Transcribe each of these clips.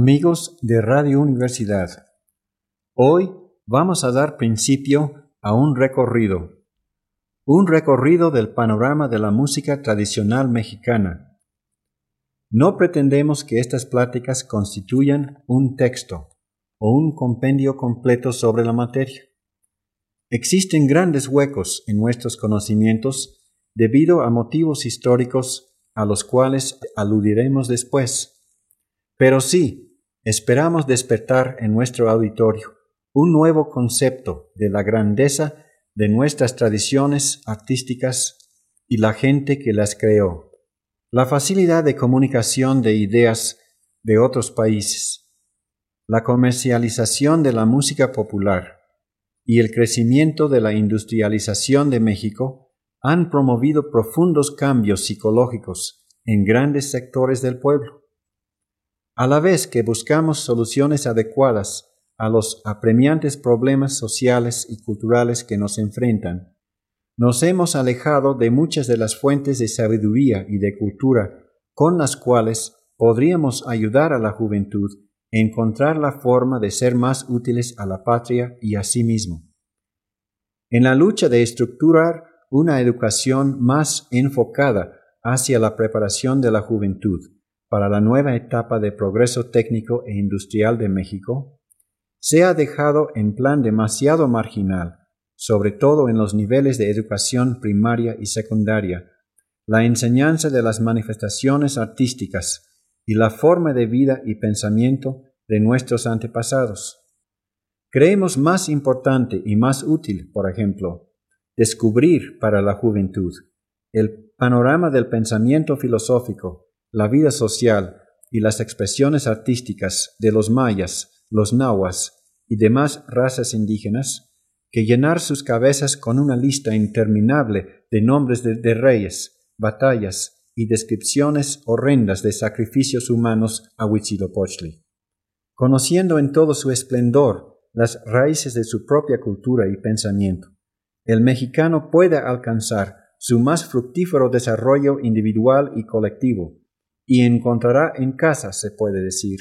Amigos de Radio Universidad, hoy vamos a dar principio a un recorrido, un recorrido del panorama de la música tradicional mexicana. No pretendemos que estas pláticas constituyan un texto o un compendio completo sobre la materia. Existen grandes huecos en nuestros conocimientos debido a motivos históricos a los cuales aludiremos después pero sí, esperamos despertar en nuestro auditorio un nuevo concepto de la grandeza de nuestras tradiciones artísticas y la gente que las creó, la facilidad de comunicación de ideas de otros países, la comercialización de la música popular y el crecimiento de la industrialización de México han promovido profundos cambios psicológicos en grandes sectores del pueblo a la vez que buscamos soluciones adecuadas a los apremiantes problemas sociales y culturales que nos enfrentan, nos hemos alejado de muchas de las fuentes de sabiduría y de cultura con las cuales podríamos ayudar a la juventud a encontrar la forma de ser más útiles a la patria y a sí mismo. En la lucha de estructurar una educación más enfocada hacia la preparación de la juventud, para la nueva etapa de progreso técnico e industrial de México, se ha dejado en plan demasiado marginal, sobre todo en los niveles de educación primaria y secundaria, la enseñanza de las manifestaciones artísticas y la forma de vida y pensamiento de nuestros antepasados. Creemos más importante y más útil, por ejemplo, descubrir para la juventud el panorama del pensamiento filosófico la vida social y las expresiones artísticas de los mayas, los nahuas y demás razas indígenas, que llenar sus cabezas con una lista interminable de nombres de, reyes, batallas y descripciones horrendas de sacrificios humanos a Huitzilopochtli. Conociendo en todo su esplendor las raíces de su propia cultura y pensamiento, el mexicano puede alcanzar su más fructífero desarrollo individual y colectivo, y encontrará en casa, se puede decir,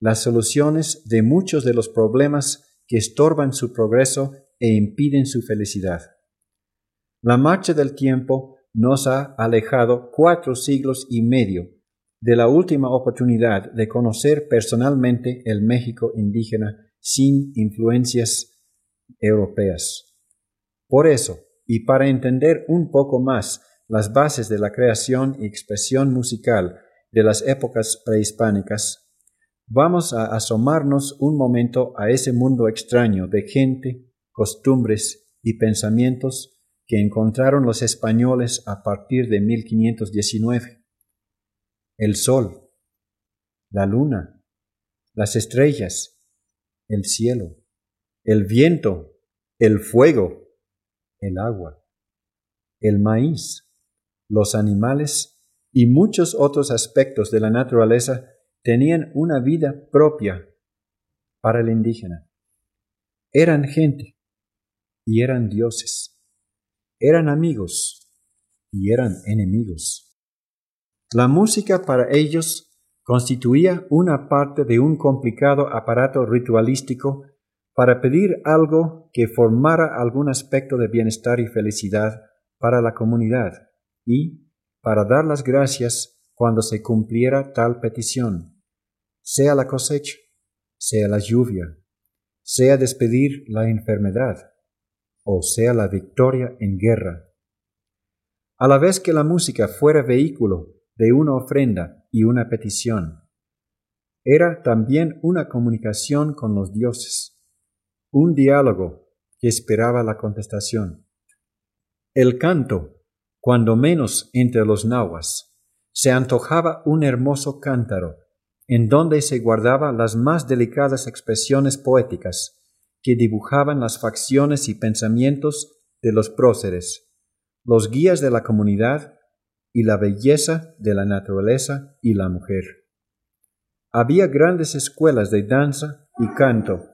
las soluciones de muchos de los problemas que estorban su progreso e impiden su felicidad. La marcha del tiempo nos ha alejado cuatro siglos y medio de la última oportunidad de conocer personalmente el México indígena sin influencias europeas. Por eso, y para entender un poco más las bases de la creación y expresión musical de las épocas prehispánicas, vamos a asomarnos un momento a ese mundo extraño de gente, costumbres y pensamientos que encontraron los españoles a partir de 1519. El sol, la luna, las estrellas, el cielo, el viento, el fuego, el agua, el maíz, los animales y muchos otros aspectos de la naturaleza tenían una vida propia para el indígena. Eran gente y eran dioses. Eran amigos y eran enemigos. La música para ellos constituía una parte de un complicado aparato ritualístico para pedir algo que formara algún aspecto de bienestar y felicidad para la comunidad y, para dar las gracias cuando se cumpliera tal petición, sea la cosecha, sea la lluvia, sea despedir la enfermedad, o sea la victoria en guerra. A la vez que la música fuera vehículo de una ofrenda y una petición, era también una comunicación con los dioses, un diálogo que esperaba la contestación. El canto cuando menos entre los nahuas, se antojaba un hermoso cántaro, en donde se guardaban las más delicadas expresiones poéticas que dibujaban las facciones y pensamientos de los próceres, los guías de la comunidad y la belleza de la naturaleza y la mujer. Había grandes escuelas de danza y canto,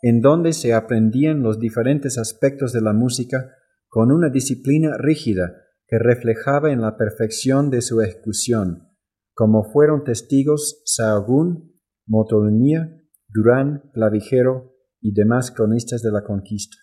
en donde se aprendían los diferentes aspectos de la música con una disciplina rígida que reflejaba en la perfección de su ejecución, como fueron testigos Sahagún, Motolinía, Durán, Clavijero y demás cronistas de la conquista.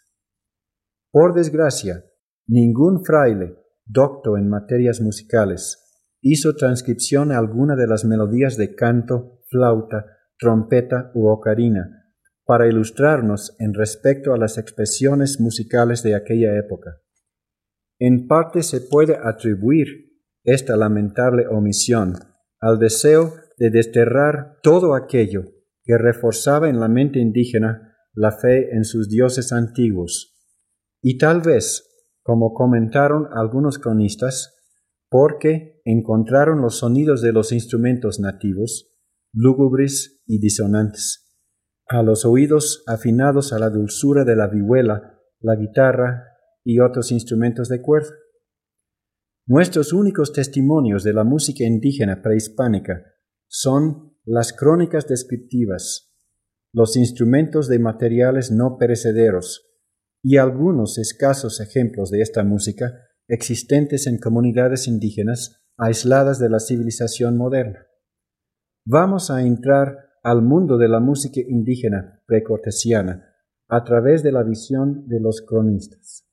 Por desgracia, ningún fraile, docto en materias musicales, hizo transcripción alguna de las melodías de canto, flauta, trompeta u ocarina, para ilustrarnos en respecto a las expresiones musicales de aquella época. En parte se puede atribuir esta lamentable omisión al deseo de desterrar todo aquello que reforzaba en la mente indígena la fe en sus dioses antiguos, y tal vez, como comentaron algunos cronistas, porque encontraron los sonidos de los instrumentos nativos, lúgubres y disonantes. A los oídos afinados a la dulzura de la vihuela, la guitarra y otros instrumentos de cuerda. Nuestros únicos testimonios de la música indígena prehispánica son las crónicas descriptivas, los instrumentos de materiales no perecederos y algunos escasos ejemplos de esta música existentes en comunidades indígenas aisladas de la civilización moderna. Vamos a entrar al mundo de la música indígena precortesiana a través de la visión de los cronistas.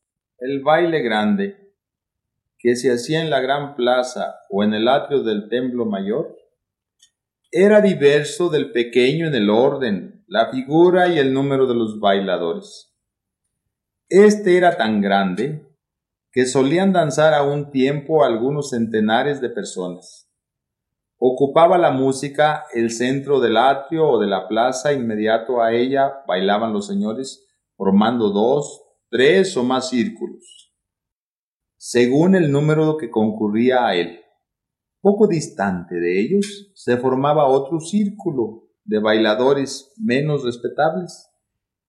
El baile grande, que se hacía en la gran plaza o en el atrio del templo mayor, era diverso del pequeño en el orden, la figura y el número de los bailadores. Este era tan grande que solían danzar a un tiempo algunos centenares de personas Ocupaba la música el centro del atrio o de la plaza, inmediato a ella bailaban los señores, formando dos, tres o más círculos, según el número que concurría a él. Poco distante de ellos se formaba otro círculo de bailadores menos respetables,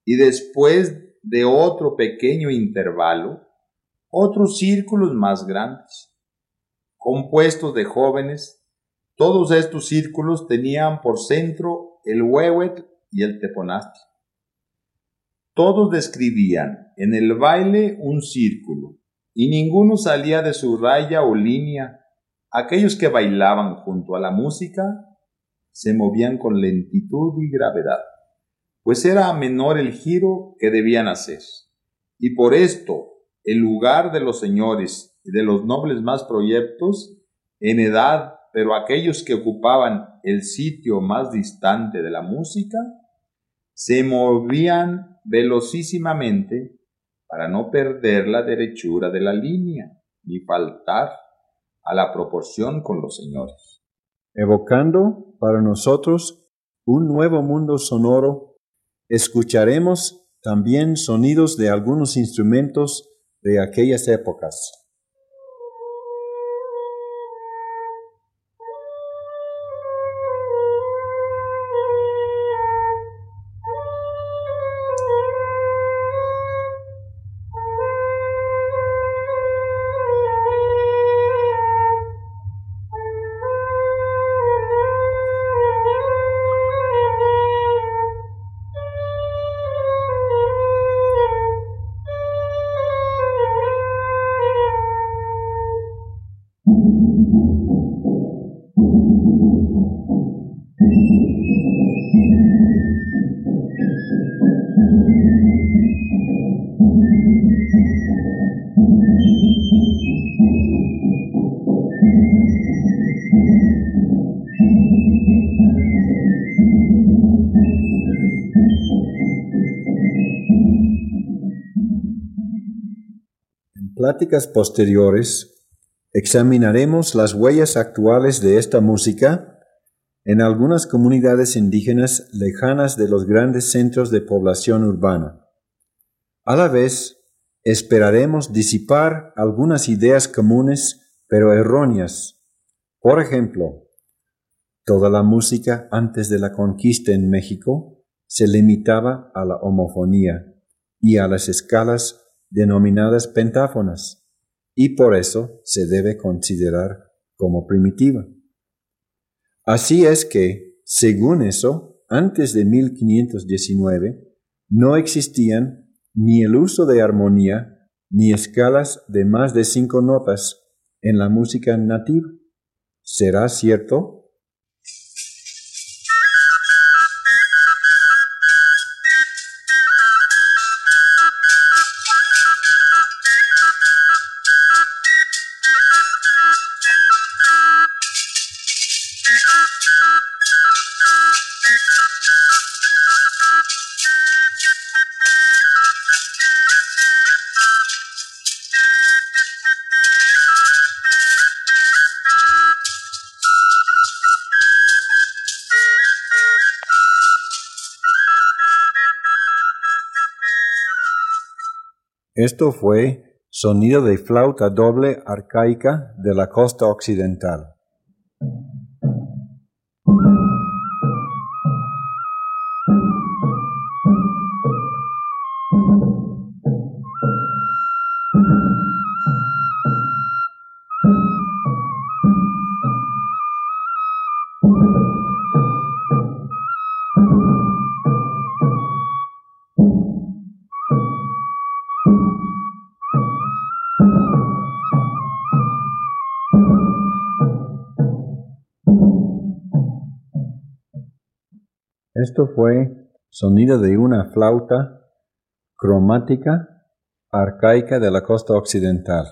y después de otro pequeño intervalo, otros círculos más grandes, compuestos de jóvenes todos estos círculos tenían por centro el huehuet y el teponaztli. Todos describían en el baile un círculo, y ninguno salía de su raya o línea. Aquellos que bailaban junto a la música se movían con lentitud y gravedad, pues era menor el giro que debían hacer. Y por esto, el lugar de los señores y de los nobles más proyectos, en edad pero aquellos que ocupaban el sitio más distante de la música se movían velocísimamente para no perder la derechura de la línea ni faltar a la proporción con los señores. Evocando para nosotros un nuevo mundo sonoro, escucharemos también sonidos de algunos instrumentos de aquellas épocas. Pláticas posteriores examinaremos las huellas actuales de esta música en algunas comunidades indígenas lejanas de los grandes centros de población urbana. A la vez, esperaremos disipar algunas ideas comunes pero erróneas. Por ejemplo, toda la música antes de la conquista en México se limitaba a la homofonía y a las escalas denominadas pentáfonas, y por eso se debe considerar como primitiva. Así es que, según eso, antes de 1519, no existían ni el uso de armonía ni escalas de más de cinco notas en la música nativa. ¿Será cierto? Esto fue sonido de flauta doble arcaica de la costa occidental. Esto fue sonido de una flauta cromática arcaica de la costa occidental.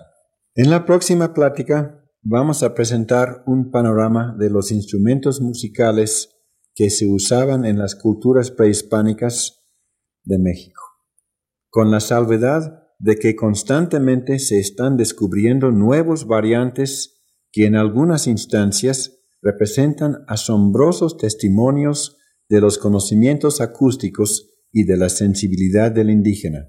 En la próxima plática vamos a presentar un panorama de los instrumentos musicales que se usaban en las culturas prehispánicas de México, con la salvedad de que constantemente se están descubriendo nuevos variantes que en algunas instancias representan asombrosos testimonios de los conocimientos acústicos y de la sensibilidad del indígena.